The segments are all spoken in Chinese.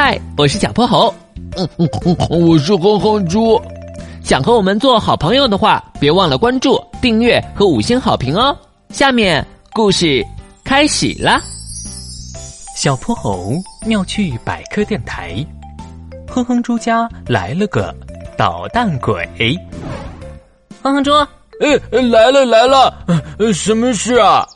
嗨，我是小泼猴。嗯嗯嗯，我是哼哼猪。想和我们做好朋友的话，别忘了关注、订阅和五星好评哦。下面故事开始啦。小泼猴妙趣百科电台，哼哼猪家来了个捣蛋鬼。哼哼猪，哎，来了来了，什么事啊？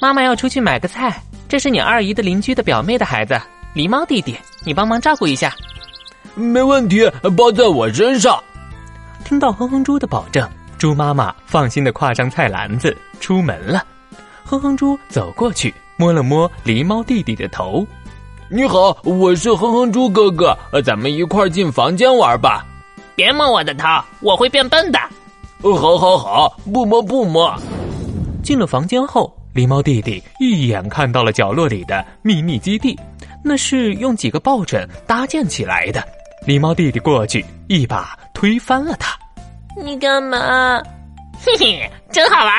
妈妈要出去买个菜，这是你二姨的邻居的表妹的孩子，狸猫弟弟，你帮忙照顾一下。没问题，包在我身上。听到哼哼猪的保证，猪妈妈放心的挎上菜篮子出门了。哼哼猪走过去摸了摸狸猫弟弟的头，你好，我是哼哼猪哥哥，咱们一块进房间玩吧。别摸我的头，我会变笨的。好，好，好，不摸，不摸。进了房间后，狸猫弟弟一眼看到了角落里的秘密基地，那是用几个抱枕搭建起来的。狸猫弟弟过去，一把推翻了它。你干嘛？嘿嘿，真好玩。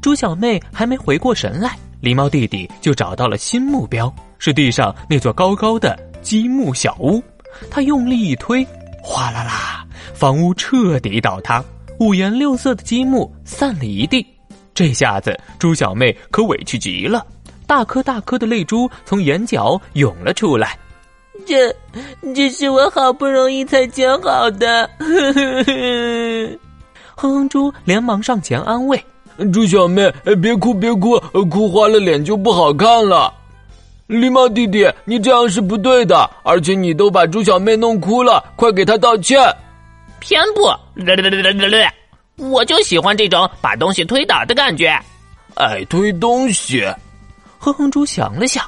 猪小妹还没回过神来，狸猫弟弟就找到了新目标，是地上那座高高的积木小屋。他用力一推，哗啦啦，房屋彻底倒塌，五颜六色的积木散了一地。这下子，猪小妹可委屈极了，大颗大颗的泪珠从眼角涌了出来。这，这是我好不容易才建好的。哼哼猪连忙上前安慰猪小妹：“别哭，别哭，哭花了脸就不好看了。”狸猫弟弟，你这样是不对的，而且你都把猪小妹弄哭了，快给她道歉。偏不，我就喜欢这种把东西推倒的感觉。爱推东西，哼哼猪想了想。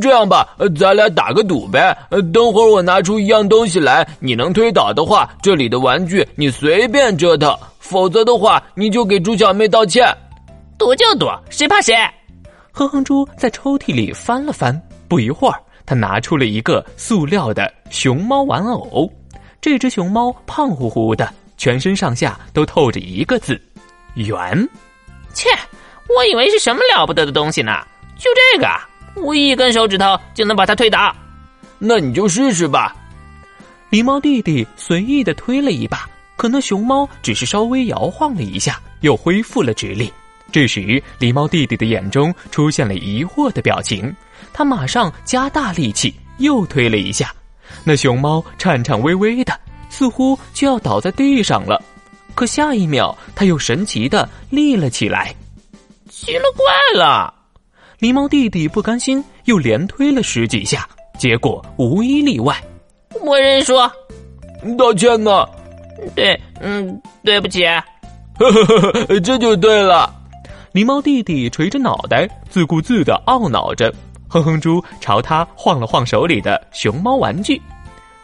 这样吧，咱俩打个赌呗。等会儿我拿出一样东西来，你能推倒的话，这里的玩具你随便折腾；否则的话，你就给猪小妹道歉。赌就赌，谁怕谁？哼哼猪在抽屉里翻了翻，不一会儿，他拿出了一个塑料的熊猫玩偶。这只熊猫胖乎乎的，全身上下都透着一个字：圆。切，我以为是什么了不得的东西呢？就这个。我一根手指头就能把它推倒，那你就试试吧。狸猫弟弟随意的推了一把，可那熊猫只是稍微摇晃了一下，又恢复了直立。这时，狸猫弟弟的眼中出现了疑惑的表情，他马上加大力气又推了一下，那熊猫颤颤巍巍的，似乎就要倒在地上了。可下一秒，他又神奇的立了起来。奇了怪了！狸猫弟弟不甘心，又连推了十几下，结果无一例外。我认输，道歉呢？对，嗯，对不起。呵呵呵，这就对了。狸猫弟弟垂着脑袋，自顾自的懊恼着。哼哼猪朝他晃了晃手里的熊猫玩具，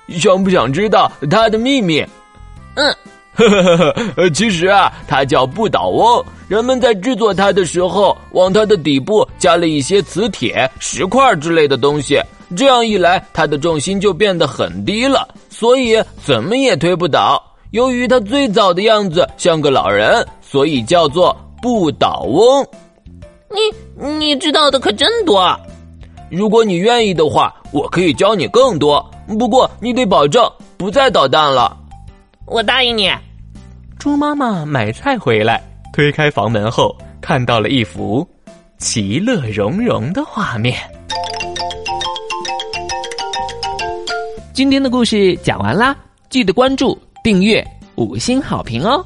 想不想知道他的秘密？嗯。呵呵呵呵，其实啊，它叫不倒翁。人们在制作它的时候，往它的底部加了一些磁铁、石块之类的东西。这样一来，它的重心就变得很低了，所以怎么也推不倒。由于它最早的样子像个老人，所以叫做不倒翁。你你知道的可真多。如果你愿意的话，我可以教你更多。不过你得保证不再捣蛋了。我答应你。猪妈妈买菜回来，推开房门后，看到了一幅其乐融融的画面。今天的故事讲完啦，记得关注、订阅、五星好评哦！